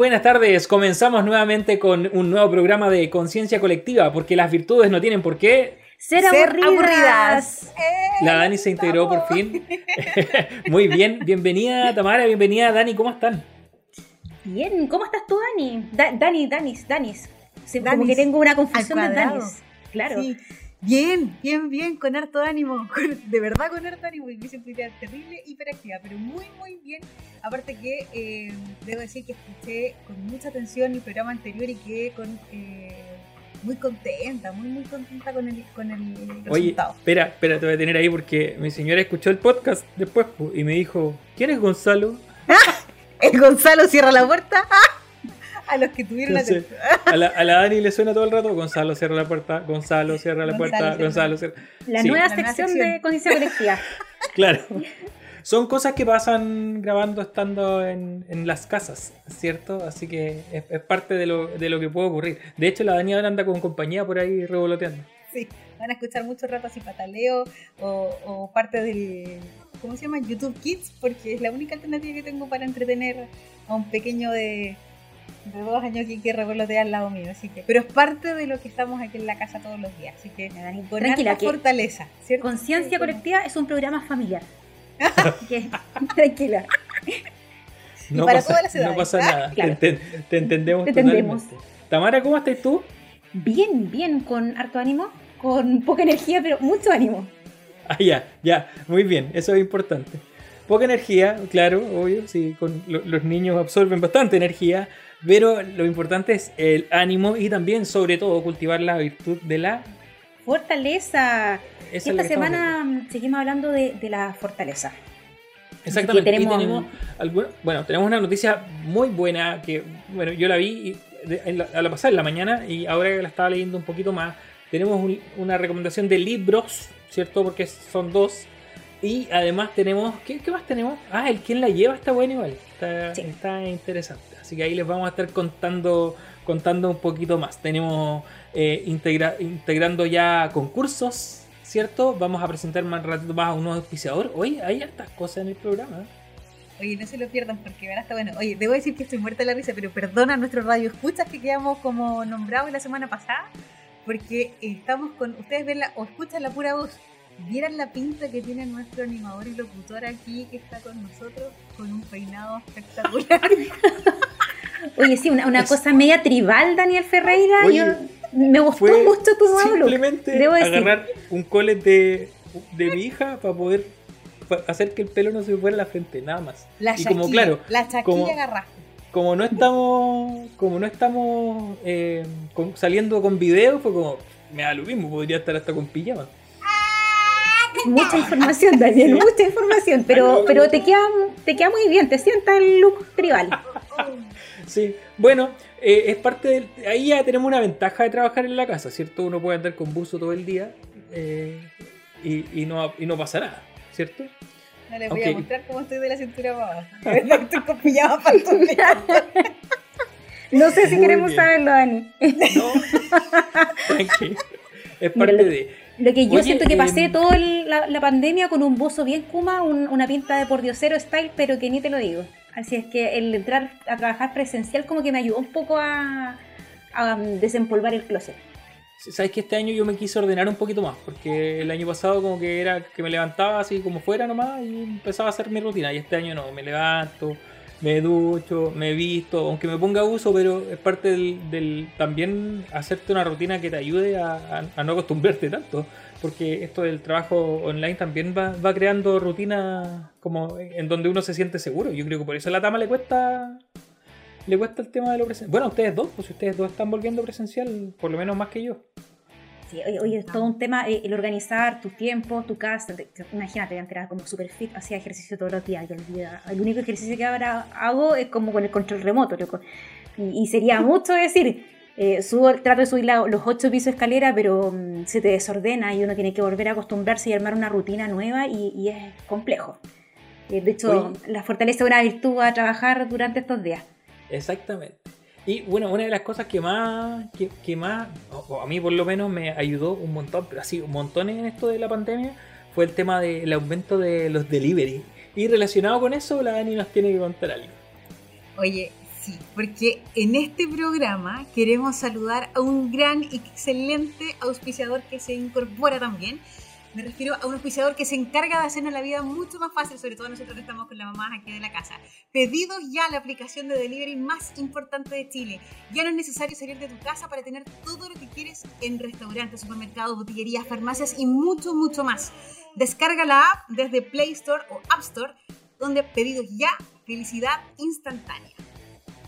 buenas tardes. Comenzamos nuevamente con un nuevo programa de conciencia colectiva, porque las virtudes no tienen por qué ser, aburridas. La Dani se integró por fin. Muy bien, bienvenida Tamara, bienvenida Dani, ¿cómo están? Bien, ¿cómo estás tú Dani? Dani, Danis, Danis. Como que tengo una confusión de Danis. Claro. Bien, bien, bien, con harto ánimo, de verdad con harto ánimo, y me siento terrible, hiperactiva, pero muy, muy bien. Aparte que eh, debo decir que escuché con mucha atención el programa anterior y quedé con, eh, muy contenta, muy, muy contenta con el, con el Oye, resultado. espera, espera, te voy a tener ahí porque mi señora escuchó el podcast después y me dijo, ¿quién es Gonzalo? ¿El Gonzalo cierra la puerta? a los que tuvieron la a la, a la Dani le suena todo el rato, Gonzalo cierra la puerta, Gonzalo cierra la puerta, Gonzalo cierra. La, nueva, sección de conciencia colectiva. claro. Son cosas que pasan grabando estando en, en las casas, ¿cierto? Así que es, parte de lo, de lo, que puede ocurrir. De hecho, la Dani ahora anda con compañía por ahí revoloteando. Sí, van a escuchar mucho rato así pataleo o, o parte del, ¿cómo se llama? YouTube Kids, porque es la única alternativa que tengo para entretener a un pequeño de de dos años aquí que revolotea al lado mío, así que, pero es parte de lo que estamos aquí en la casa todos los días, así que con Tranquila, fortaleza, ¿cierto? Conciencia colectiva es un programa familiar. tranquila. No para pasa, todas las No pasa nada, te, entendemos te entendemos. Tamara, ¿cómo estás tú? Bien, bien, con harto ánimo, con poca energía, pero mucho ánimo. Ah, ya, ya, muy bien, eso es importante. Poca energía, claro, obvio, sí, con los niños absorben bastante energía, pero lo importante es el ánimo y también, sobre todo, cultivar la virtud de la fortaleza. Esta semana seguimos hablando de, la fortaleza. Exactamente. Tenemos... bueno, tenemos una noticia muy buena que, bueno, yo la vi a la pasada en la mañana y ahora que la estaba leyendo un poquito más, tenemos una recomendación de libros, ¿cierto? Porque son dos. Y además tenemos, ¿qué, más tenemos? Ah, el quien la lleva está bueno igual. Está, está interesante. Así que ahí les vamos a estar contando, contando un poquito más. Tenemos eh, integrando ya concursos, ¿cierto? Vamos a presentar más ratito más a unos auspiciadores. Oye, hay hartas cosas en el programa. Oye, no se lo pierdan porque verá está bueno. Oye, debo decir que estoy muerta de la risa, pero perdona a nuestros radioescuchas que quedamos como nombrados la semana pasada, porque estamos con. Ustedes ven la, o escuchan la pura voz vieran la pinta que tiene nuestro animador y locutor aquí que está con nosotros con un peinado espectacular. Oye, sí, una, cosa media tribal, Daniel Ferreira. Yo, me gustó mucho tu nuevo Simplemente Debo agarrar un colet de, de mi hija para poder hacer que el pelo no se me fuera a la frente, nada más. La y como claro, la chaquilla como, Como no estamos, como no estamos eh, saliendo con video, fue como me da lo mismo, podría estar hasta con pijama. Mucha información, Daniel, mucha información, pero, pero te, queda, te queda muy bien, te sienta el look tribal. Sí, bueno, eh, es parte de... Ahí ya tenemos una ventaja de trabajar en la casa, ¿cierto? Uno puede andar con buzo todo el día eh, y, no, y no pasa nada, ¿cierto? No les voy a mostrar cómo estoy de la cintura para abajo. estoy con pijama No sé si queremos saberlo, Dani. No, Es parte de... Lo que yo siento que pasé em, toda la, pandemia con un buzo bien kuma, una pinta de pordiosero style, pero que ni te lo digo. Así es que el entrar a trabajar presencial como que me ayudó un poco a, desempolvar el closet. Sabes que este año yo me quise ordenar un poquito más, porque el año pasado como que era que me levantaba así como fuera nomás y empezaba a hacer mi rutina. Y este año no, me levanto, me ducho, me visto, aunque me ponga uso, pero es parte del, también hacerte una rutina que te ayude a no acostumbrarte tanto porque esto del trabajo online también va, va creando rutinas como en donde uno se siente seguro. Yo creo que por eso a la Tama le cuesta le cuesta el tema de lo presencial. Bueno, ustedes dos, pues si ustedes dos están volviendo presencial, por lo menos más que yo. Sí, oye, es todo un tema eh, el organizar tus tiempos, tu casa. imagínate, antes era como super fit, hacía ejercicio todos los días. el único ejercicio que ahora hago es como con el control remoto. Y, y sería mucho decir, eh, subo, trato de subir los ocho pisos de escalera, pero mm, se te desordena y uno tiene que volver a acostumbrarse y armar una rutina nueva y, es complejo. Eh, de hecho, la fortaleza de una virtud a trabajar durante estos días. Exactamente. Y bueno, una de las cosas que más, que, más, o a mí por lo menos me ayudó un montón, pero así un montón en esto de la pandemia, fue el tema del aumento de los delivery. Y relacionado con eso, la Dani nos tiene que contar algo. Oye, Sí, porque en este programa queremos saludar a un gran y excelente auspiciador que se incorpora también. Me refiero a un auspiciador que se encarga de hacernos la vida mucho más fácil, sobre todo nosotros que estamos con la mamá aquí de la casa. Pedidos ya la aplicación de delivery más importante de Chile. Ya no es necesario salir de tu casa para tener todo lo que quieres en restaurantes, supermercados, botillerías, farmacias y mucho, mucho más. Descarga la app desde Play Store o App Store, donde pedidos ya, felicidad instantátnea.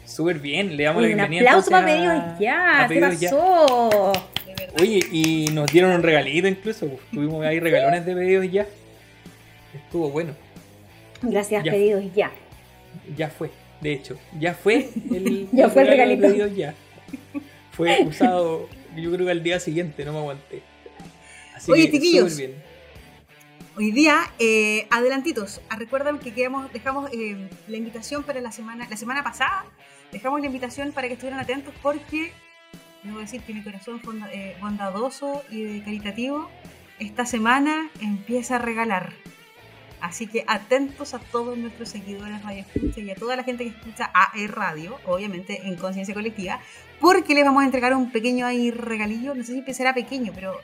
Súper bien, le damos la Un bienvenida. aplauso para pedidos ya. ¿Qué Ya. pasó? De verdad. Oye, y nos dieron un regalito incluso. pues, Tuvimos ahí regalones de pedidos ya. Estuvo bueno. Gracias, Ya. pedidos ya. Ya fue, de hecho. Ya fue el, Ya fue el de regalito. pedidos ya. Fue usado, yo creo que al día siguiente, no me aguanté. Así Oye, que chiquillos. súper bien. Hoy día, eh, adelantitos, ah, recuerdan que dejamos eh, la invitación para la semana, la semana pasada, dejamos la invitación para que estuvieran atentos porque, debo decir que mi corazón fonda- eh, bondadoso y caritativo, esta semana empieza a regalar. Así que atentos a todos nuestros seguidores Radio Escucha y a toda la gente que escucha AE Radio, obviamente en conciencia colectiva, porque les vamos a entregar un pequeño regalillo, no sé si será pequeño, pero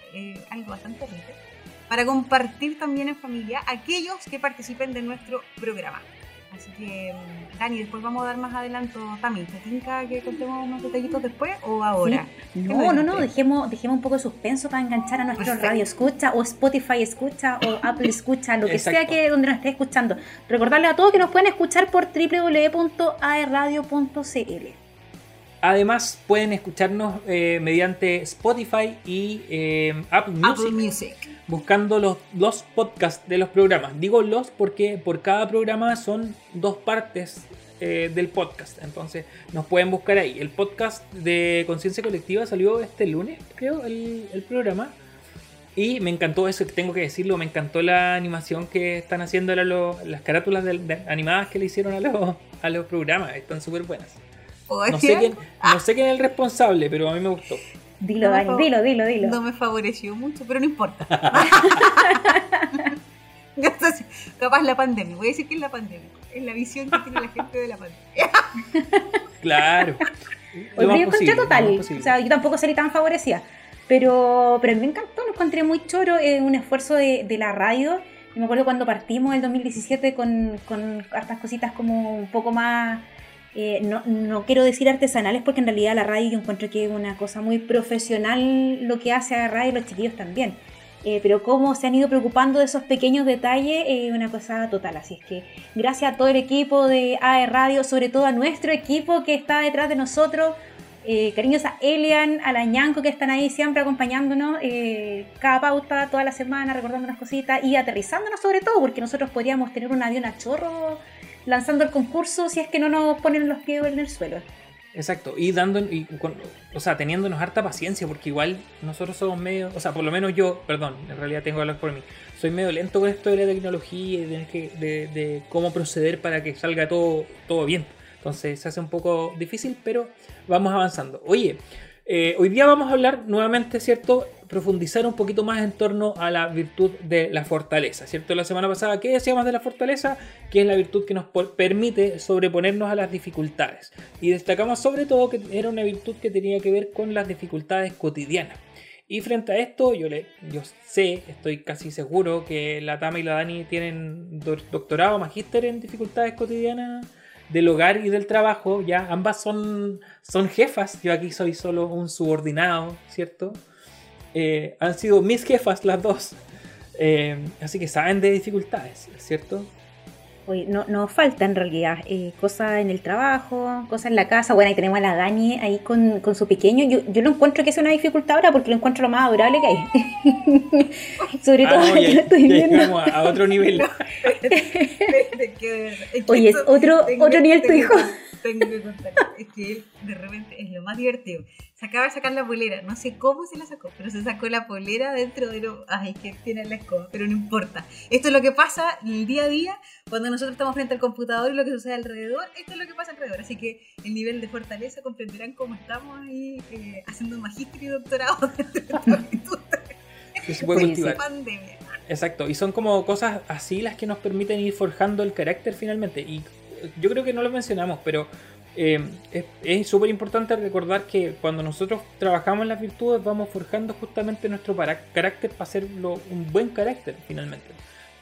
algo bastante rico para compartir también en familia aquellos que participen de nuestro programa. Así que, mm, Dani, después vamos a dar más adelanto. Tami, ¿te tinca que contemos unos detallitos después o ahora? No, no, no, bueno. dejemos, dejemos un poco de suspenso para enganchar a nuestro Perfecto. radio escucha o Spotify escucha o Apple escucha, lo que sea que donde nos esté escuchando. Recordarle a todos que nos pueden escuchar por www.aerradio.cl. Además, pueden escucharnos eh, mediante Spotify y eh, Apple Music. Apple Music. buscando los, los podcasts de los programas. Digo los porque por cada programa son dos partes eh, del podcast. Entonces nos pueden buscar ahí. El podcast de Conciencia Colectiva salió este lunes, creo, el, el programa. Y me encantó eso, tengo que decirlo, me encantó la animación que están haciendo las carátulas de- animadas que le hicieron a los, a los programas. Están súper buenas. No sé, quién, no sé quién es el responsable, pero a mí me gustó. Dilo, No, Dani, dilo, dilo, dilo. No me favoreció mucho, pero no importa. Entonces, Capaz la pandemia. Voy a decir que es la pandemia. Es la visión que tiene la gente de la pandemia. Claro. Lo encontré total. O sea, yo tampoco salí tan favorecida. Pero, pero me encantó, lo encontré muy choro, es un esfuerzo de, de la radio. Y me acuerdo cuando partimos en el 2017 con, con hartas cositas como un poco más, eh, no, no quiero decir artesanales, porque en realidad la radio yo encuentro que es una cosa muy profesional lo que hace a la radio y los chiquillos también. Eh, pero cómo se han ido preocupando de esos pequeños detalles es una cosa total. Así es que gracias a todo el equipo de AE Radio, sobre todo a nuestro equipo que está detrás de nosotros. Eh, a Elian, a la que están ahí siempre acompañándonos eh, cada pauta, toda la semana, recordándonos cositas y aterrizándonos sobre todo, porque nosotros podríamos tener un avión a chorro lanzando el concurso si es que no nos ponen los pies en el suelo. Exacto, y dando, y con- o sea, teniéndonos harta paciencia, porque igual nosotros somos medio, o sea, por lo menos yo, perdón, en realidad tengo que hablar por mí, soy medio lento con esto de la tecnología y de, de- de cómo proceder para que salga todo, todo bien. Entonces se hace un poco difícil, pero vamos avanzando. Oye, eh, hoy día vamos a hablar nuevamente, ¿cierto? Profundizar un poquito más en torno a la virtud de la fortaleza, ¿cierto? La semana pasada, ¿qué decíamos de la fortaleza? Que es la virtud que nos permite sobreponernos a las dificultades. Y destacamos sobre todo que era una virtud que tenía que ver con las dificultades cotidianas. Y frente a esto, yo, le, yo sé, estoy casi seguro que la Tama y la Dani tienen do- doctorado, magíster en dificultades cotidianas del hogar y del trabajo. Ya ambas son, son jefas, yo aquí soy solo un subordinado, ¿cierto? Eh, han sido mis jefas las dos. Eh, así que saben de dificultades, ¿cierto? Oye, no, nos falta en realidad eh, cosas en el trabajo, cosas en la casa. Bueno, ahí tenemos a la Dani ahí con, con su pequeño. Yo, yo lo encuentro que es una dificultad ahora porque lo encuentro lo más adorable que hay. Sobre Ah, todo no, que ya- lo estoy ya viendo. a, a otro nivel. Oye, es otro- otro nivel tu hijo. Tengo que contar. Es que él de repente es lo más divertido. Se acaba de sacar la polera. No sé cómo se la sacó, pero se sacó la polera dentro de lo. Ay, que tiene la escoba, pero no importa. Esto es lo que pasa el día a día cuando nosotros estamos frente al computador y lo que sucede alrededor. Esto es lo que pasa alrededor. Así que el nivel de fortaleza comprenderán cómo estamos ahí eh, haciendo magíster y doctorado dentro de esta Que se puede Oye, cultivar. de pandemia. Exacto, y son como cosas así las que nos permiten ir forjando el carácter finalmente. Y yo creo que no lo mencionamos, pero eh, es súper importante recordar que cuando nosotros trabajamos en las virtudes vamos forjando justamente nuestro carácter para hacerlo un buen carácter finalmente.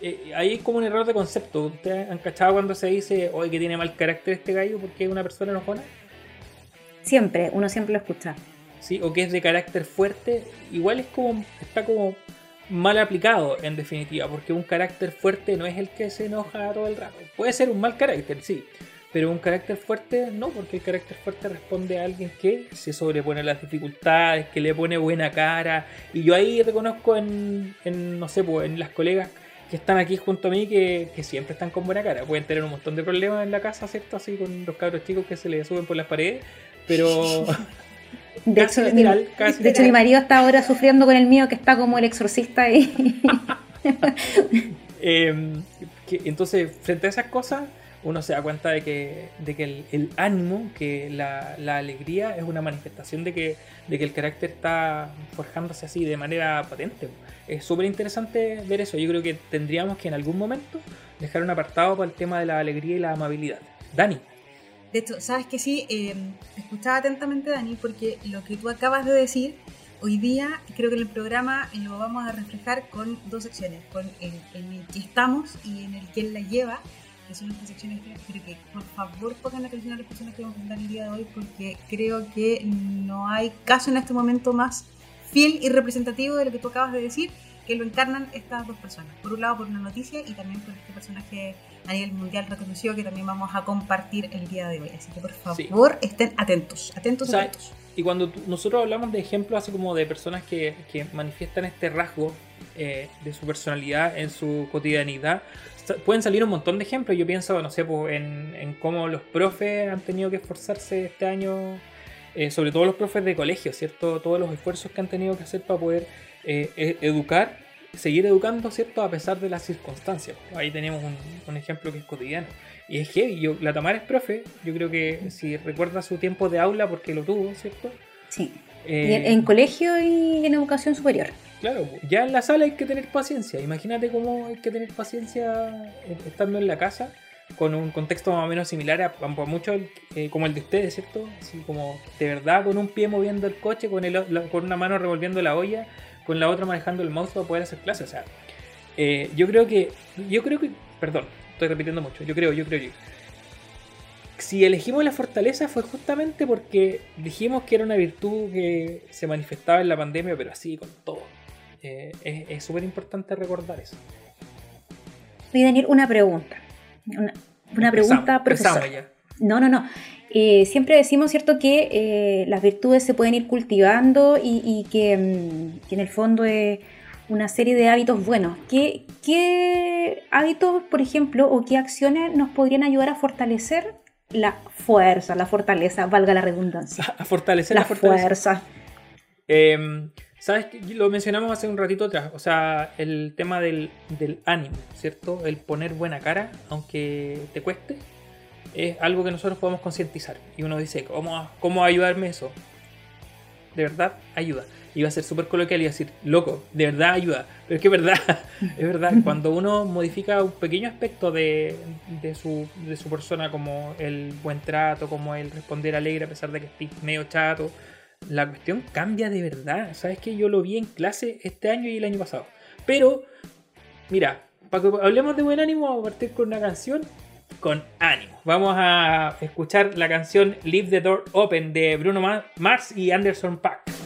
Eh, ahí hay como un error de concepto. ¿Ustedes han cachado cuando se dice, oye, que tiene mal carácter este gallo porque es una persona enojona? Siempre, uno siempre lo escucha. Sí, o que es de carácter fuerte, igual es como, está como mal aplicado en definitiva, porque un carácter fuerte no es el que se enoja todo el rato. Puede ser un mal carácter, sí, pero un carácter fuerte no, porque el carácter fuerte responde a alguien que se sobrepone a las dificultades, que le pone buena cara. Y yo ahí reconozco en, no sé, pues, en las colegas que están aquí junto a mí que, siempre están con buena cara. Pueden tener un montón de problemas en la casa, ¿cierto? Así con los cabros chicos que se les suben por las paredes, pero... De hecho, mi, de hecho mi marido está ahora sufriendo con el mío que está como el exorcista y... Em, entonces, frente a esas cosas, uno se da cuenta de que, de que el, ánimo, que la, alegría es una manifestación de que, de que el carácter está forjándose así de manera patente. Es súper interesante ver eso. Yo creo que tendríamos que en algún momento dejar un apartado para el tema de la alegría y la amabilidad. Dani. De hecho, sabes que sí, eh, escuchaba atentamente Dani porque lo que tú acabas de decir, hoy día creo que en el programa lo vamos a reflejar con dos secciones, con el, en el que estamos y en el que él la lleva que son nuestras secciones pero que por favor pongan atención a las personas que vamos a presentar el día de hoy porque creo que no hay caso en este momento más fiel y representativo de lo que tú acabas de decir que lo encarnan estas dos personas. Por un lado por una noticia y también por este personaje a nivel mundial reconocido que también vamos a compartir el día de hoy. Así que por favor estén atentos, atentos, atentos. Y cuando nosotros hablamos de ejemplos así como de personas que, que manifiestan este rasgo eh, de su personalidad en su cotidianidad, pueden salir un montón de ejemplos. Yo pienso, no sé, pues, en, cómo los profes han tenido que esforzarse este año, eh, sobre todo los profes de colegio, ¿cierto? Todos los esfuerzos que han tenido que hacer para poder eh, e, educar, seguir educando, ¿cierto? A pesar de las circunstancias. Ahí tenemos un, ejemplo que es cotidiano. Y es que yo, la Tamara es profe, yo creo que si recuerda su tiempo de aula, porque lo tuvo, ¿cierto? Sí. Eh, en colegio y en educación superior. Claro, ya en la sala hay que tener paciencia. Imagínate cómo hay que tener paciencia eh, estando en la casa con un contexto más o menos similar a, mucho eh, como el de ustedes, ¿cierto? Así como de verdad con un pie moviendo el coche, con, el, con una mano revolviendo la olla, con la otra manejando el mouse para poder hacer clases. O sea, eh, yo creo que, yo creo que, perdón, estoy repitiendo mucho. Yo creo, yo creo, yo. Si elegimos la fortaleza fue justamente porque dijimos que era una virtud que se manifestaba en la pandemia, pero así con todo eh, es súper importante recordar eso. Oye, Daniel, una pregunta. Una, pregunta, profesor. No, no, no. Eh, siempre decimos, ¿cierto?, que eh, las virtudes se pueden ir cultivando y, mm, que, en el fondo es una serie de hábitos buenos. ¿Qué, ¿Qué, hábitos, por ejemplo, o qué acciones nos podrían ayudar a fortalecer la fuerza, la fortaleza, valga la redundancia? A fortalecer la, la fuerza. Em, ¿Sabes? Lo mencionamos hace un ratito atrás. O sea, el tema del, ánimo, ¿cierto? El poner buena cara, aunque te cueste, es algo que nosotros podemos concientizar. Y uno dice, ¿cómo, cómo ayudarme eso? De verdad, ayuda. Va a ser súper coloquial y decir, loco, de verdad ayuda. Pero es que es verdad, es verdad. Cuando uno modifica un pequeño aspecto de, de, su, de su persona, como el buen trato, como el responder alegre a pesar de que estés medio chato, la cuestión cambia de verdad. Sabes que yo lo vi en clase este año y el año pasado. Pero, mira, para que hablemos de buen ánimo, vamos a partir con una canción con ánimo. Vamos a escuchar la canción Leave the Door Open de Bruno Mars y Anderson Pack.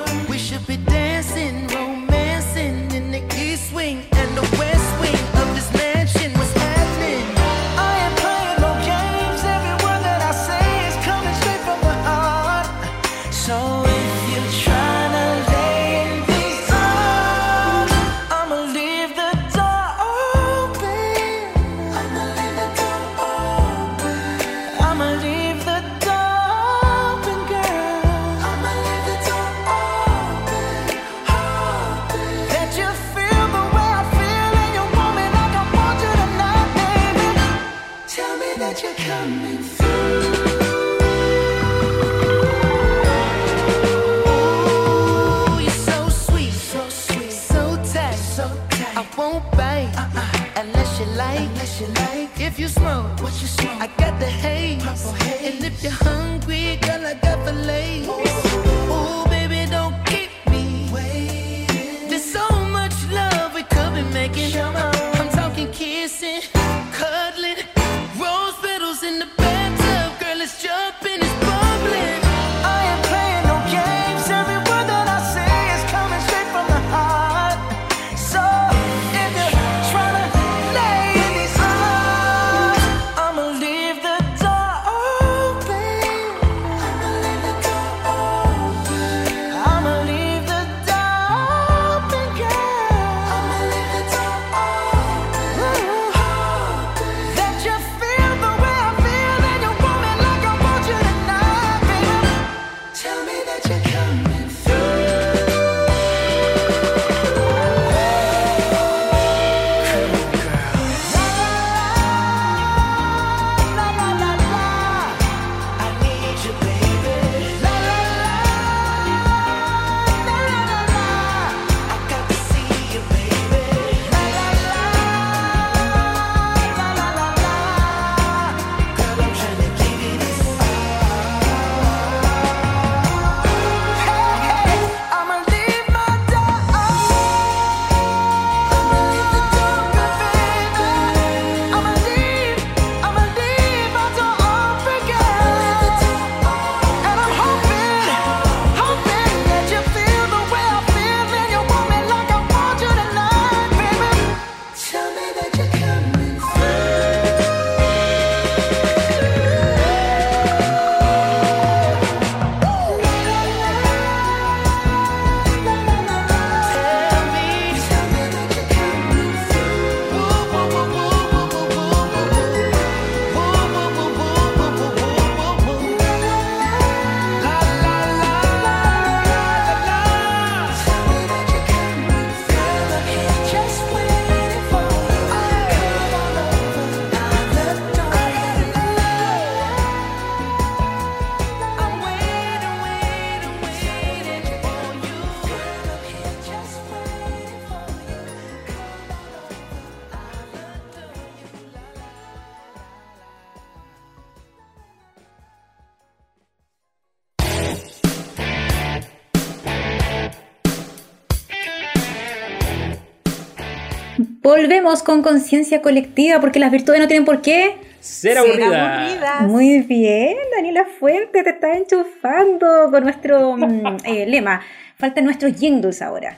Volvemos con conciencia colectiva porque las virtudes no tienen por qué. Ser aburrida. Muy bien, Daniela Fuente, te está enchufando con nuestro mm, eh, lema. Faltan nuestros jingles ahora.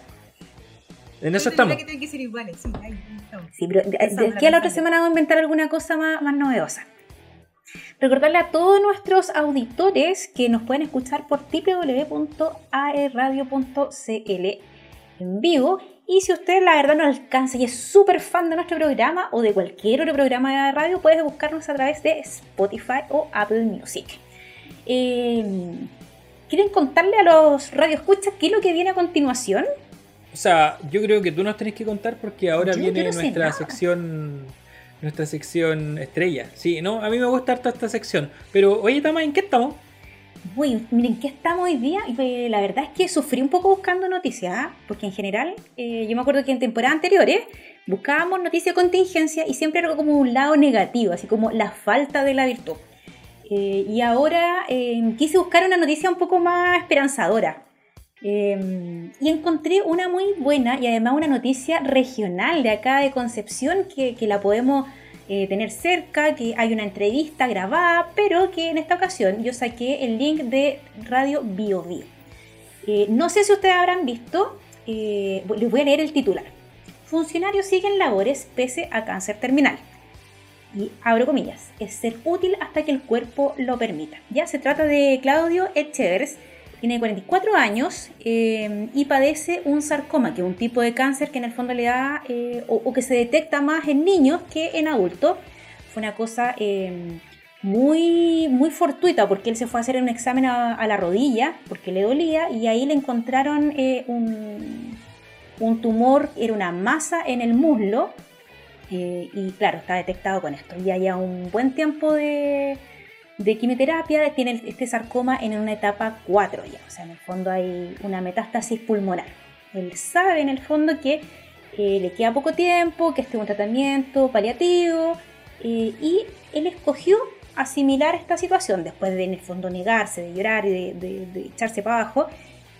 En eso estamos. que tienen que ser iguales, sí, ahí estamos. Sí, pero de, de Pensamos aquí a la otra semana vamos a inventar alguna cosa más, más novedosa. Recordarle a todos nuestros auditores que nos pueden escuchar por www.aerradio.cl en vivo. Y si usted la verdad no alcanza y es súper fan de nuestro programa o de cualquier otro programa de radio, puedes buscarnos a través de Spotify o Apple Music. Eh, ¿Quieren contarle a los radioescuchas qué es lo que viene a continuación? O sea, yo creo que tú nos tenés que contar porque ahora Yo viene nuestra sección nuestra sección estrella. Sí, no, a mí me gusta harto esta sección. Pero, oye, Tama, ¿en qué estamos? Uy, miren, ¿qué estamos hoy día? Y, pues, la verdad es que sufrí un poco buscando noticias, ¿ah? porque en general, eh, yo me acuerdo que en temporadas anteriores buscábamos noticias de contingencia y siempre era como un lado negativo, así como la falta de la virtud. Eh, y ahora eh, quise buscar una noticia un poco más esperanzadora. Eh, y encontré una muy buena y además una noticia regional de acá de Concepción que la podemos eh, tener cerca, que hay una entrevista grabada, pero que en esta ocasión yo saqué el link de Radio Bio. Eh, no sé si ustedes habrán visto, eh, les voy a leer el titular. Funcionarios siguen labores pese a cáncer terminal. Y abro comillas, es ser útil hasta que el cuerpo lo permita. Ya se trata de Claudio Echevers, tiene 44 años eh, y padece un sarcoma, que es un tipo de cáncer que en el fondo le da eh, o, que se detecta más en niños que en adultos. Fue una cosa eh, muy, muy fortuita porque él se fue a hacer un examen a, la rodilla porque le dolía y ahí le encontraron un, un tumor, era una masa en el muslo y claro, está detectado con esto. Ya ya un buen tiempo de, de quimioterapia, tiene este sarcoma en una etapa 4 ya. O sea, en el fondo hay una metástasis pulmonar. Él sabe en el fondo que eh, le queda poco tiempo, que este es un tratamiento paliativo eh, y él escogió asimilar esta situación después de en el fondo negarse, de llorar y de, echarse para abajo.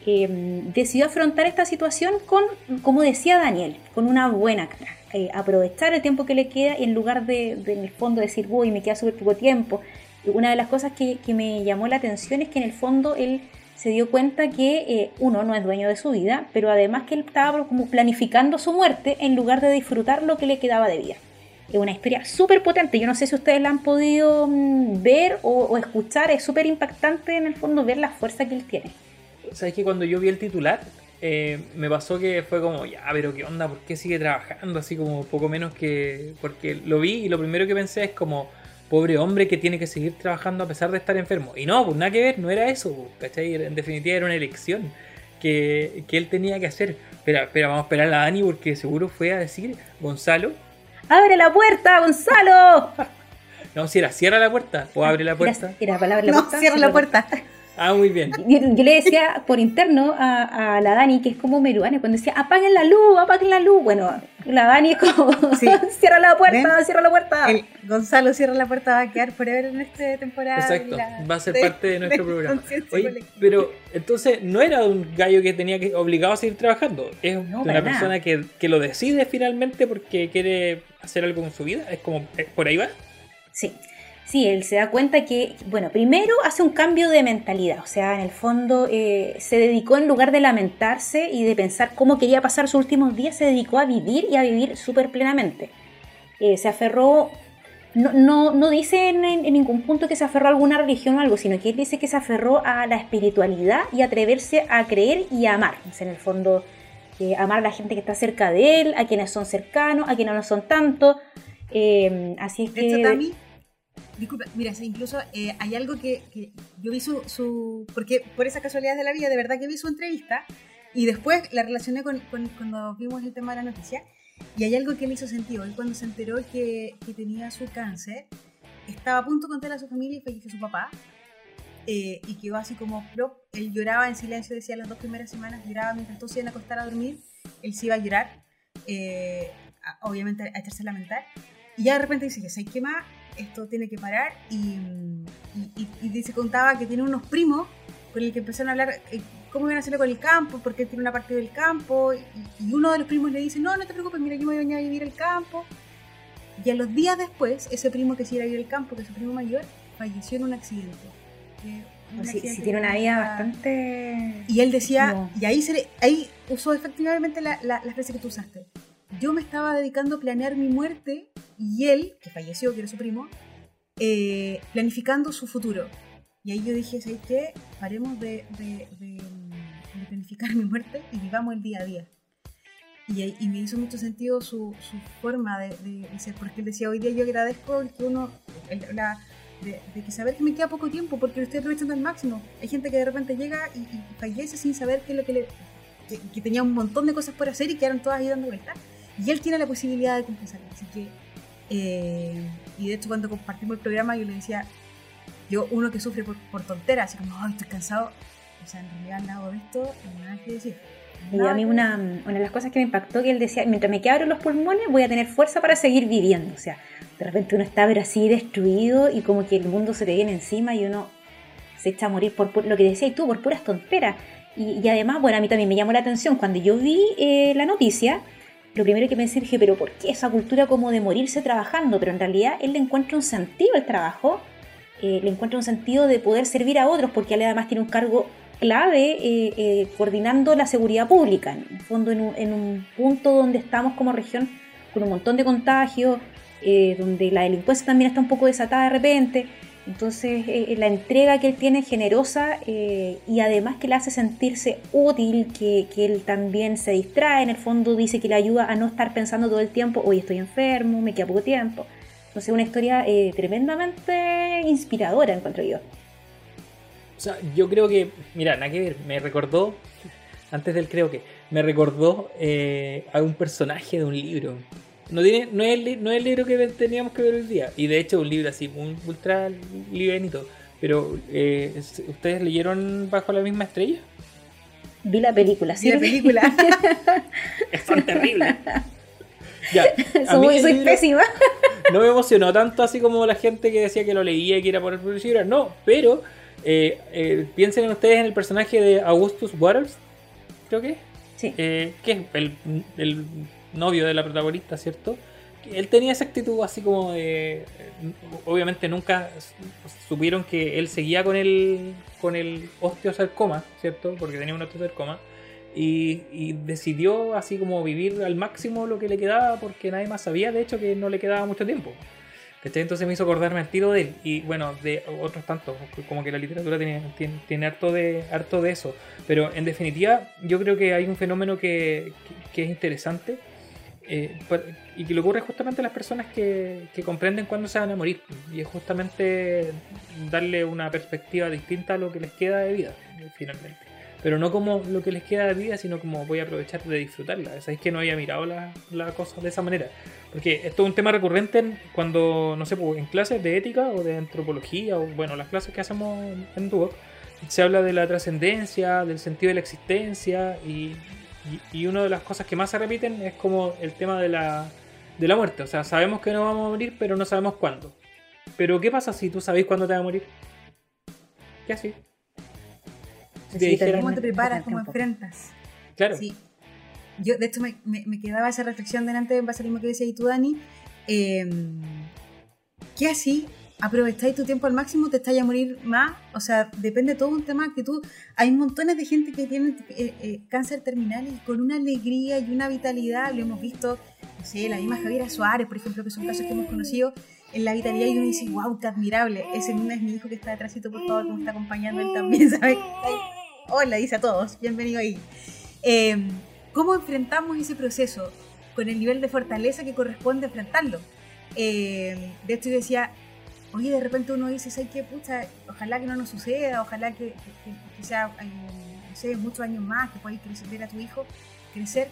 Eh, decidió afrontar esta situación con, como decía Daniel, con una buena cara. aprovechar el tiempo que le queda y en lugar de, en el fondo decir, uy, me queda súper poco tiempo. Una de las cosas que, que me llamó la atención es que en el fondo él se dio cuenta que eh, uno no es dueño de su vida, pero además que él estaba como planificando su muerte en lugar de disfrutar lo que le quedaba de vida. Es una historia súper potente, yo no sé si ustedes la han podido mm, ver o, escuchar, es súper impactante en el fondo ver la fuerza que él tiene. ¿Sabes que cuando yo vi el titular, eh, me pasó que fue como, ya, pero ¿qué onda? ¿Por qué sigue trabajando? Así como poco menos que... Porque lo vi y lo primero que pensé es como pobre hombre que tiene que seguir trabajando a pesar de estar enfermo. Y no, pues nada que ver, no era eso, pues, ¿cachai? En definitiva era una elección que, él tenía que hacer. Espera, espera, vamos a esperar a la Dani porque seguro fue a decir, Gonzalo. ¡Abre la puerta, Gonzalo! No, si era cierra la puerta o abre la puerta. Era, palabra la puerta. cierra la puerta. Ah, muy bien. Yo, le decía por interno a, la Dani, que es como meruane, cuando decía, apaguen la luz, apaguen la luz. Bueno, la Dani es como, cierra la puerta, cierra la puerta. Gonzalo cierra la puerta, va a quedar forever en esta temporada. Exacto, va a ser parte de nuestro programa. pero entonces no era un gallo que tenía que obligado a seguir trabajando, es una persona que, que, lo decide finalmente porque quiere hacer algo con su vida, es como, ¿por ahí va? Sí. Sí, él se da cuenta que, bueno, primero hace un cambio de mentalidad, o sea, en el fondo eh, se dedicó en lugar de lamentarse y de pensar cómo quería pasar sus últimos días, se dedicó a vivir y a vivir súper plenamente. Eh, se aferró, no, no, no dice en, ningún punto que se aferró a alguna religión o algo, sino que él dice que se aferró a la espiritualidad y atreverse a creer y a amar. en el fondo, eh, amar a la gente que está cerca de él, a quienes son cercanos, a quienes no son tanto. así es que... Disculpa, mira, incluso eh, hay algo que, yo vi su, Porque por esas casualidades de la vida, de verdad que vi su entrevista y después la relacioné con, cuando vimos el tema de la noticia y hay algo que me hizo sentido. Él cuando se enteró que, tenía su cáncer, estaba a punto de contarle a su familia y falleció su papá. Eh, y quedó así como Él lloraba en silencio, decía las dos primeras semanas, lloraba mientras todos se iban a acostar a dormir. Él se iba a llorar, eh, obviamente a echarse a lamentar. Y ya de repente dice, ¿sabes qué más? Esto tiene que parar y, y, se contaba que tiene unos primos con el que empezaron a hablar eh, cómo iban a hacerlo con el campo, porque tiene una parte del campo y, uno de los primos le dice, no, no te preocupes, mira, yo me voy a vivir al campo. Y a los días después, ese primo que sí iba a vivir al campo, que es su primo mayor, falleció en un accidente. si tiene una vida bastante... Y él decía, y ahí, se ahí usó efectivamente la, la, la frase que tú usaste. Yo me estaba dedicando a planear mi muerte y él, que falleció, que era su primo, eh, planificando su futuro. Y ahí yo dije, ¿sabes qué? Paremos de, planificar mi muerte y vivamos el día a día. Y, me hizo mucho sentido su, forma de, ser, porque él decía, hoy día yo agradezco que uno, la, de, que saber que me queda poco tiempo, porque lo estoy aprovechando al máximo. Hay gente que de repente llega y, fallece sin saber qué lo que le... Que, tenía un montón de cosas por hacer y quedaron todas ahí dando vueltas. Y él tiene la posibilidad de compensar. Así que eh, y de hecho cuando compartimos el programa yo le decía, yo uno que sufre por, por tonteras, así como, estoy cansado, o sea, en realidad al lado de esto, no nada que decir. Y a mí una, una, de las cosas que me impactó que él decía, mientras me quedan los pulmones voy a tener fuerza para seguir viviendo. O sea, de repente uno está pero así destruido y como que el mundo se te viene encima y uno se echa a morir por, lo que decías tú, por puras tonteras. Y, y, además, bueno, a mí también me llamó la atención cuando yo vi eh, la noticia, lo primero que pensé dije, pero ¿por qué esa cultura como de morirse trabajando? Pero en realidad él le encuentra un sentido al trabajo, eh, le encuentra un sentido de poder servir a otros, porque él además tiene un cargo clave eh, eh, coordinando la seguridad pública, en el fondo en un, en un, punto donde estamos como región con un montón de contagios, donde la delincuencia también está un poco desatada de repente. Entonces, eh, eh, la entrega que él tiene es generosa eh, y además que le hace sentirse útil, que, él también se distrae, en el fondo dice que le ayuda a no estar pensando todo el tiempo, hoy estoy enfermo, me queda poco tiempo. Entonces, una historia tremendamente inspiradora, encuentro yo. O sea, yo creo que, mira, nada que ver, me recordó, antes del creo que, me recordó a un personaje de un libro No, tiene, no, es, el no es el libro que teníamos que ver hoy día. Y de hecho, un libro así, un ultra livianito. Pero, eh, ¿ustedes leyeron Bajo la misma estrella? Vi la película, sí. Sí, la película. Es tan terrible. ya. a soy, soy libro pésima. No me emocionó tanto así como la gente que decía que lo leía y que era por el. No, pero eh, eh, piensen ustedes en el personaje de Augustus Waters, creo que. Sí. eh, que es el, el novio de la protagonista, ¿cierto? Él tenía esa actitud así como de... Obviamente nunca supieron que él seguía con el, con el osteosarcoma, ¿cierto? Porque tenía un osteosarcoma. Y, y decidió así como vivir al máximo lo que le quedaba porque nadie más sabía, de hecho, que no le quedaba mucho tiempo. Entonces me hizo acordarme al tiro de él. Y bueno, de otros tantos. Como que la literatura tiene, tiene, tiene harto, de, harto de eso. Pero en definitiva, yo creo que hay un fenómeno que, que- que es interesante. Eh, y que le ocurre justamente a las personas que, que comprenden cuándo se van a morir. Y es justamente darle una perspectiva distinta a lo que les queda de vida, eh, finalmente. Pero no como lo que les queda de vida, sino como voy a aprovechar de disfrutarla. Sabéis que no había mirado la, la cosa de esa manera. Porque esto es un tema recurrente en- cuando, no sé, pues, en clases de ética o de antropología, o bueno, las clases que hacemos en Duoc, se habla de la trascendencia, del sentido de la existencia, y, y, y una de las cosas que más se repiten es como el tema de la, de la muerte. O sea, sabemos que no vamos a morir, pero no sabemos cuándo. Pero, ¿qué pasa si tú sabes cuándo te vas a morir? ¿Qué así? Si te dijeran- ¿Cómo te preparas? ¿Cómo enfrentas? claro, Sí. Yo, de hecho, me, me- me quedaba esa reflexión delante en base al mismo que decías tú, Dani. Eh, ¿Qué así? ¿Aprovecháis tu tiempo al máximo? ¿Te estáis a morir más? O sea, depende todo un tema que tú... Hay montones de gente que tiene eh, eh, cáncer terminal y con una alegría y una vitalidad, lo hemos visto, no sé, la misma Javiera Suárez, por ejemplo, que son casos que hemos conocido, en la vitalidad y uno dice, wow, qué admirable. Ese es mi hijo que está detrásito, por favor, que me está acompañando, él también, ¿sabes? Hola, dice a todos, bienvenido ahí. Eh, ¿Cómo enfrentamos ese proceso con el nivel de fortaleza que corresponde enfrentarlo? Eh, de hecho, yo decía, oye, de repente uno dice, ¿sabes qué? Pucha, ojalá que no nos suceda, ojalá que, que- sea, eh, muchos años más, que podáis crecer, ver a tu hijo crecer.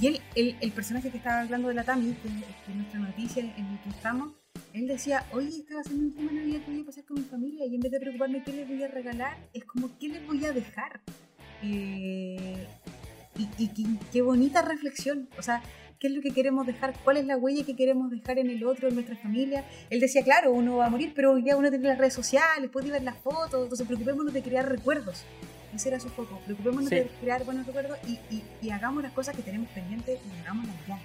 Y él, el, el personaje que estaba hablando de la Tami, que, es nuestra noticia en la que estamos, él decía, oye, este va a ser mi última Navidad que voy a pasar con mi familia y en vez de preocuparme qué les voy a regalar, es como qué les voy a dejar. Eh, y y qué, qué bonita reflexión. O sea, ¿qué es lo que queremos dejar? ¿Cuál es la huella que queremos dejar en el otro, en nuestra familia? Él decía, claro, uno va a morir, pero hoy día uno tiene las redes sociales, puede ver las fotos, entonces preocupémonos de crear recuerdos. Ese era su foco. Preocupémonos Sí. de crear buenos recuerdos y, y- y hagamos las cosas que tenemos pendientes y hagámoslas ya.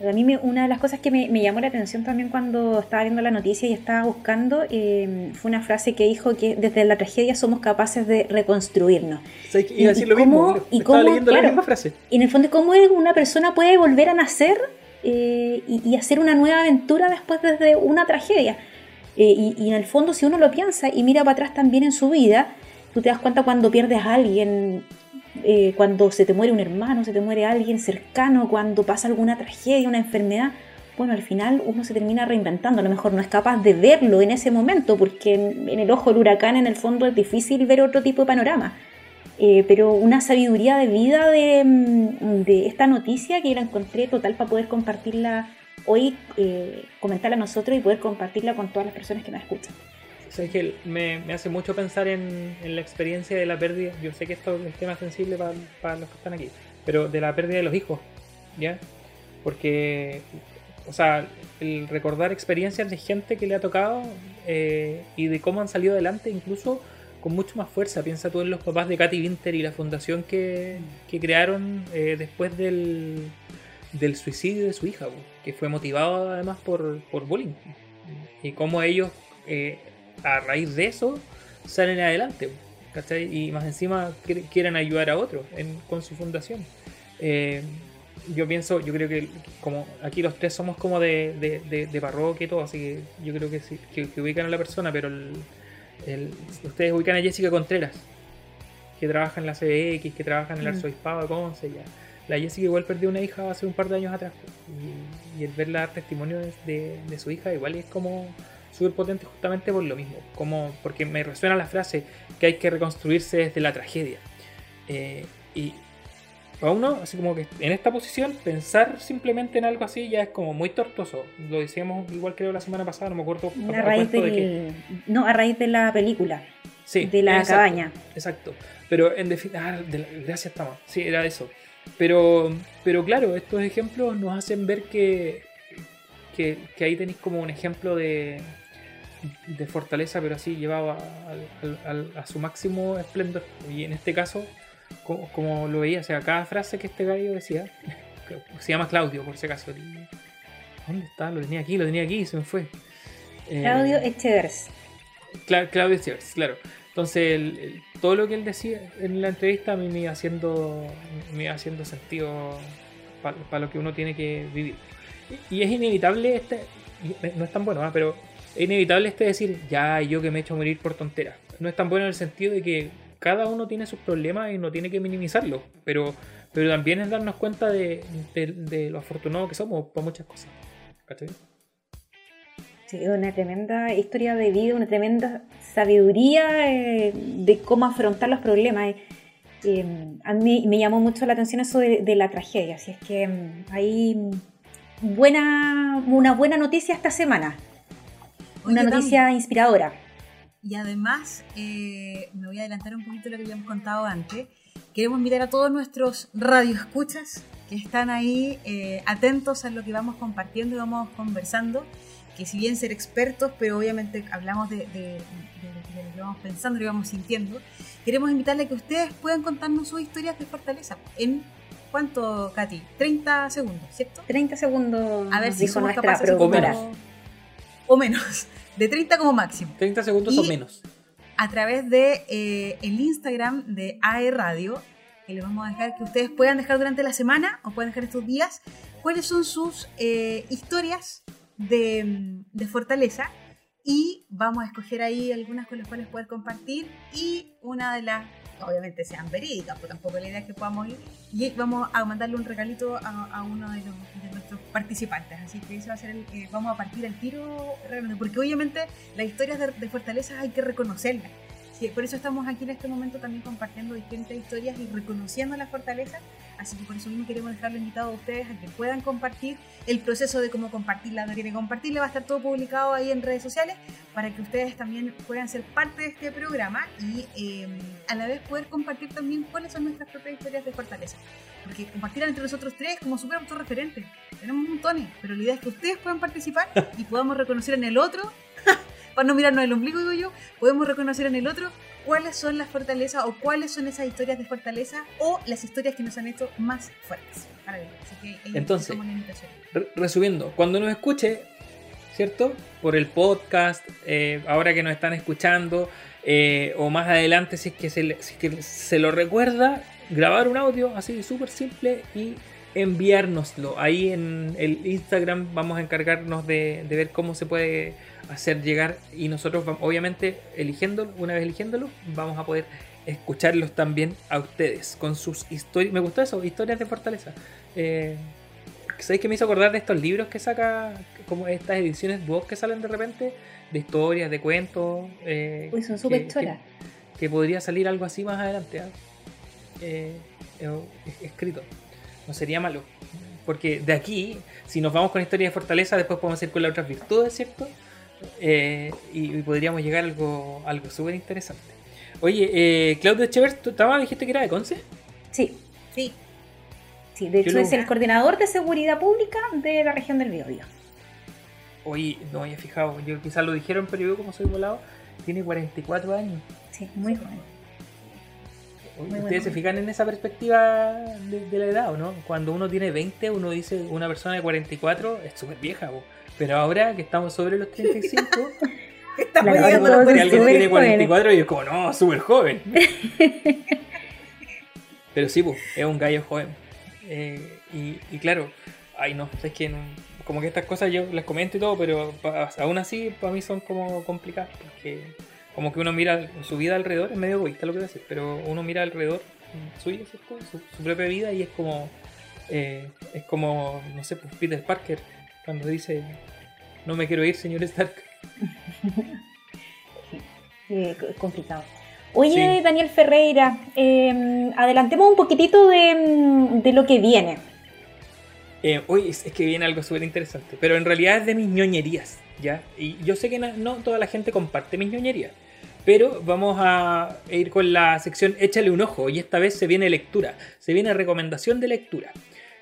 Pero a mí me- una de las cosas que me, me llamó la atención también cuando estaba viendo la noticia y estaba buscando eh, fue una frase que dijo que desde la tragedia somos capaces de reconstruirnos. ¿Y- decir lo mismo. y cómo, leyendo la claro. misma frase. Y en el fondo, ¿cómo una persona puede volver a nacer eh, y, y hacer una nueva aventura después desde una tragedia? Eh, y, y en el fondo, si uno lo piensa y mira para atrás también en su vida, tú te das cuenta cuando pierdes a alguien, eh, cuando se te muere un hermano, se te muere alguien cercano, cuando pasa alguna tragedia, una enfermedad. Bueno, al final uno se termina reinventando, a lo mejor no es capaz de verlo en ese momento, porque en, el ojo del huracán en el fondo es difícil ver otro tipo de panorama. Eh, pero una sabiduría de vida de, mm, de esta noticia que la encontré total para poder compartirla hoy, eh, comentarla a nosotros y poder compartirla con todas las personas que nos escuchan. ¿Sabes qué? Me, me hace mucho pensar en, en la experiencia de la pérdida. Yo sé que esto es un tema sensible para, para los que están aquí, pero de la pérdida de los hijos, ¿ya? Porque, o sea, el recordar experiencias de gente que le ha tocado eh, y de cómo han salido adelante, incluso con mucho más fuerza. Piensa tú en los papás de Katy Winter y la fundación que, que crearon eh, después del, del suicidio de su hija, que fue motivado además por, por bullying. Y cómo ellos, eh, a raíz de eso, salen adelante. ¿cachai? Y más encima quiere- quieren ayudar a otros en- con su fundación. Eh, yo pienso, yo creo que como aquí los tres somos como de, de, de- de parroquia y todo, así que yo creo que sí, que, que ubican a la persona, pero el- el- ustedes ubican a Jessica Contreras, que trabaja en la CBX, que trabaja en el Mm. Arzobispado de Conce, ya. La Jessica igual perdió una hija hace un par de años atrás. Y, y el verla dar testimonio de- de su hija igual es como súper potente justamente por lo mismo. Como, porque me resuena la frase que hay que reconstruirse desde la tragedia. Eh, y, para uno, así como que en esta posición, pensar simplemente en algo así ya es como muy tortoso. Lo decíamos igual creo la semana pasada, no me acuerdo. A raíz de que... No, a raíz de la película. Sí, de la exacto, cabaña. Exacto. Pero en definitiva, ah, de la- gracias Tama. Sí, era eso. Pero, pero claro, estos ejemplos nos hacen ver que, que, que ahí tenéis como un ejemplo de, de fortaleza, pero así llevado a, su máximo esplendor. Y en este caso, como, como lo veía, o sea, cada frase que este gallo decía, que se llama Claudio por si acaso. ¿Dónde está? Lo tenía aquí, lo tenía aquí, se me fue. Eh, Claudio Echevers. Cla- Claudio Echevers, claro. Entonces, el- el- todo lo que él decía en la entrevista a mí me iba haciendo, me iba haciendo sentido para lo que uno tiene que vivir. Y, es inevitable este, no es tan bueno, ¿ah? pero es inevitable este decir, ya yo que me he hecho morir por tonteras. No es tan bueno en el sentido de que cada uno tiene sus problemas y no tiene que minimizarlos, pero, pero también es darnos cuenta de, de- lo afortunado que somos para muchas cosas. ¿Cachai? Sí, una tremenda historia de vida, una tremenda sabiduría eh, de cómo afrontar los problemas. eh. Eh, me llamó mucho la atención eso de, de la tragedia, así es que mm, hay mm, buena, una buena noticia esta semana, una noticia inspiradora. Y además, eh, me voy a adelantar un poquito lo que habíamos contado antes. Queremos invitar a todos nuestros radioescuchas que están ahí eh, atentos a lo que vamos compartiendo y vamos conversando. Que si bien ser expertos, pero obviamente hablamos de, de- de- de lo que vamos pensando, lo que vamos sintiendo, queremos invitarle a que ustedes puedan contarnos sus historias de fortaleza. ¿En cuánto, Katy? 30 segundos, ¿cierto? 30 segundos, A ver si dijo somos nuestra capaces de productora. como- O menos. De 30 como máximo. 30 segundos Y- o menos. a través de eh, el Instagram de AE Radio, que les vamos a dejar que ustedes puedan dejar durante la semana o pueden dejar estos días cuáles son sus eh, historias de, de fortaleza y vamos a escoger ahí algunas con las cuales poder compartir y una de las obviamente sean verídicas, pues tampoco la idea es que podamos ir y vamos a mandarle un regalito a, uno de, los, de nuestros participantes, así que ese va a ser el, eh, vamos a partir al tiro realmente, porque obviamente las historias de, de fortalezas hay que reconocerlas. Sí, por eso estamos aquí en este momento también compartiendo distintas historias y reconociendo las fortalezas. Así que por eso mismo queremos dejarlo invitado a ustedes a que puedan compartir el proceso de cómo compartirla, no quieren compartirla, va a estar todo publicado ahí en redes sociales para que ustedes también puedan ser parte de este programa y eh, a la vez poder compartir también cuáles son nuestras propias historias de fortaleza. Porque compartir entre nosotros tres es como súper autorreferente. Tenemos montones, pero la idea es que ustedes puedan participar y podamos reconocer en el otro, para no mirarnos el ombligo, digo yo, podemos reconocer en el otro cuáles son las fortalezas o cuáles son esas historias de fortaleza o las historias que nos han hecho más fuertes. Así que ahí Entonces, resumiendo, cuando nos escuche, ¿cierto? Por el podcast, eh, ahora que nos están escuchando, eh, o más adelante, si es, que se, le- si es que se lo recuerda, grabar un audio así súper simple y enviárnoslo. Ahí en el Instagram vamos a encargarnos de, de ver cómo se puede hacer llegar y nosotros obviamente eligiéndolo, una vez eligiéndolo, vamos a poder escucharlos también a ustedes con sus historias. Me gustó eso, historias de fortaleza. Eh, ¿Sabéis que me hizo acordar de estos libros que saca, como estas ediciones book que salen de repente? De historias, de cuentos. eh, Uy, son súper choras. Que, que podría salir algo así más adelante. ¿ah? Eh, es- escrito. No sería malo. Porque de aquí, si nos vamos con historias de fortaleza, después podemos ir con las otras virtudes, ¿cierto? Eh, y, y podríamos llegar a algo, algo súper interesante. Oye, eh, Claudio Chevers, ¿tú estabas- dijiste que era de Conce? Sí, Sí, sí, de hecho lo- es el coordinador de seguridad pública de la región del Biobío. Oye, no había fijado, yo quizás lo dijeron, pero yo como soy volado, tiene 44 años. Sí, muy joven. ¿Ustedes bueno. se fijan en esa perspectiva de, de la edad o no? Cuando uno tiene 20, uno dice una persona de 44 es súper vieja, po. Pero ahora que estamos sobre los 35, estamos Claro, llegando a los que alguien tiene 44 y es como, no, súper joven. pero sí, pues, es un gallo joven. Eh, y, y claro, ay no, es que no- como que estas cosas yo las comento y todo, pero pa- aún así para mí son como complicadas, porque como que uno mira su vida alrededor, es medio egoísta lo que voy a decir, pero uno mira alrededor suyo. Su, su propia vida y es como, eh, es como, no sé, pues Peter Parker cuando dice, no me quiero ir, señor Stark. C- complicado. Oye, Sí. Daniel Ferreira, eh, adelantemos un poquitito de, de lo que viene. Eh, oye, es, es que viene algo súper interesante, pero en realidad es de mis ñoñerías, ¿ya? Y yo sé que na- no toda la gente comparte mis ñoñerías, pero vamos a ir con la sección Échale un ojo, y esta vez se viene lectura, se viene recomendación de lectura.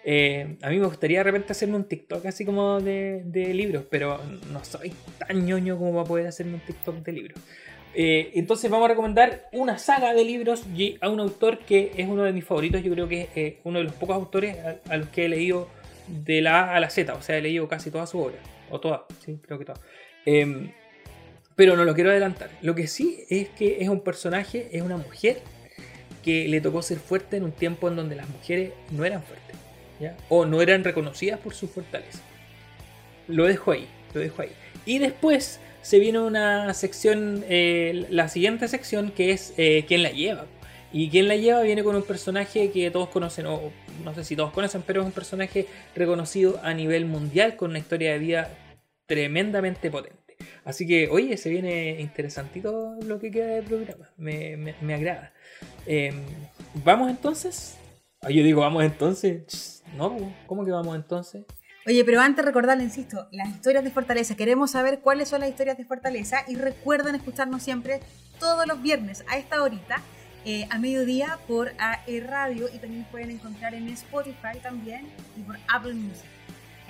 Eh, a mí me gustaría de repente hacerme un TikTok así como de, libros, pero no soy tan ñoño como para poder hacerme un TikTok de libros. Eh, entonces vamos a recomendar una saga de libros y a un autor que es uno de mis favoritos. Yo creo que es eh, uno de los pocos autores a, a los que he leído de la A a la Z. O sea, he leído casi toda su obra. O toda, sí, creo que toda. Em, pero no lo quiero adelantar. Lo que sí es que es un personaje, es una mujer que le tocó ser fuerte en un tiempo en donde las mujeres no eran fuertes. O no eran reconocidas por su fortaleza. Lo dejo ahí, lo dejo ahí. Y después se viene una sección, eh, la siguiente sección que es eh, ¿Quién la lleva? Y quien la lleva viene con un personaje que todos conocen, o no sé si todos conocen, pero es un personaje reconocido a nivel mundial con una historia de vida tremendamente potente. Así que, oye, se viene interesantito lo que queda del programa. Me, me- me agrada. Eh, ¿Vamos entonces? Ah, yo digo, vamos entonces. No, ¿cómo que vamos entonces? Oye, pero antes recordarle, insisto, las historias de Fortaleza. Queremos saber cuáles son las historias de Fortaleza y recuerden escucharnos siempre todos los viernes a esta horita, eh, a mediodía por AE Radio y también nos pueden encontrar en Spotify también y por Apple Music.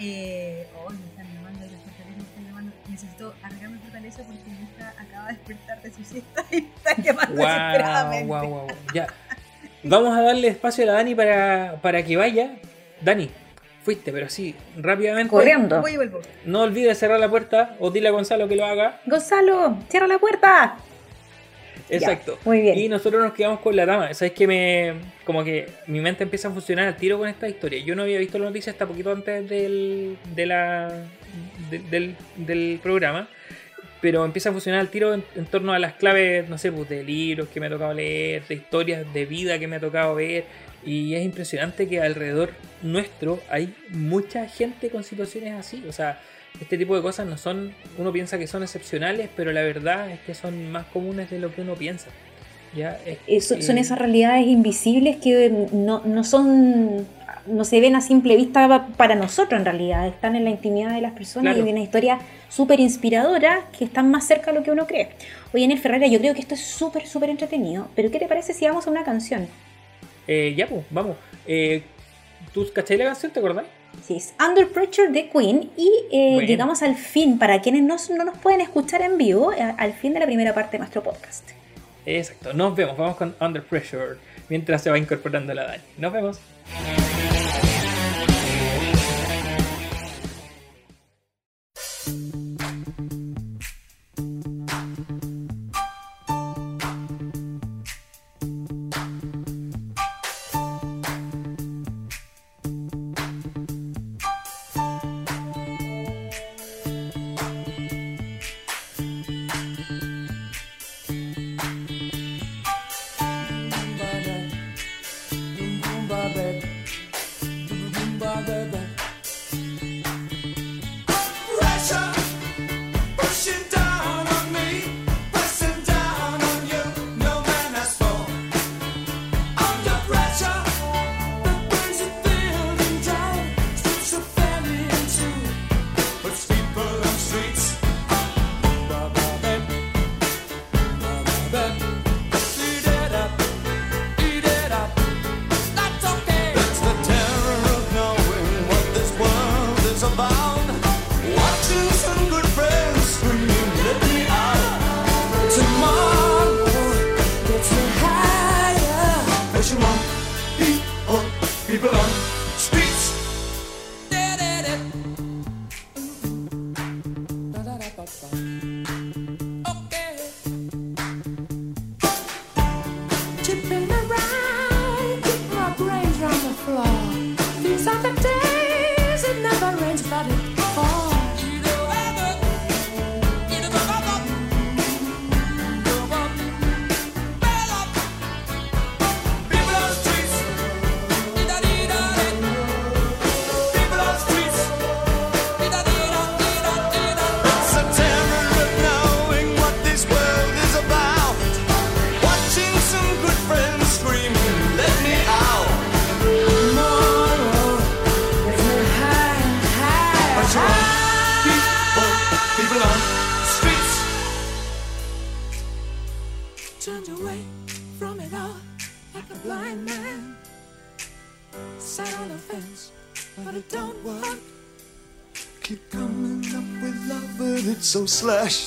Eh, oh, me están llamando de la Fortaleza, me están llamando. Necesito arreglarme Fortaleza porque mi hija acaba de despertar de su siesta y está llamando Guau, desesperadamente. guau, guau. Ya. Vamos a darle espacio a la Dani para, para que vaya. Dani, fuiste, pero sí, rápidamente. Corriendo. Voy y vuelvo. No olvides cerrar la puerta o dile a Gonzalo que lo haga. Gonzalo, cierra la puerta. Exacto. muy bien. Y nosotros nos quedamos con la dama. Sabes que me. Como que mi mente empieza a funcionar al tiro con esta historia. Yo no había visto la noticia hasta poquito antes del, de la, de- del, del programa. Pero empieza a funcionar al tiro en, en torno a las claves, no sé, pues, de libros que me ha tocado leer, de historias de vida que me ha tocado ver. Y es impresionante que alrededor nuestro hay mucha gente con situaciones así. O sea, este tipo de cosas no son, uno piensa que son excepcionales, pero la verdad es que son más comunes de lo que uno piensa. Ya, Es- Eh, son, esas realidades invisibles que no, no son no se ven a simple vista pa- para nosotros en realidad, están en la intimidad de las personas Claro. y una historia súper inspiradora que están más cerca de lo que uno cree. Oye, en el Ferrera, yo creo que esto es súper, súper entretenido, pero ¿qué te parece si vamos a una canción? Eh, ya, pues, vamos. Eh, ¿Tú cachai la canción, te acordás? Sí, es Under Pressure de Queen y eh, Bueno. llegamos al fin, para quienes no, no nos pueden escuchar en vivo, eh, al fin de la primera parte de nuestro podcast. Exacto, nos vemos, vamos con Under Pressure mientras se va incorporando la Dani. Nos vemos.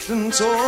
distance or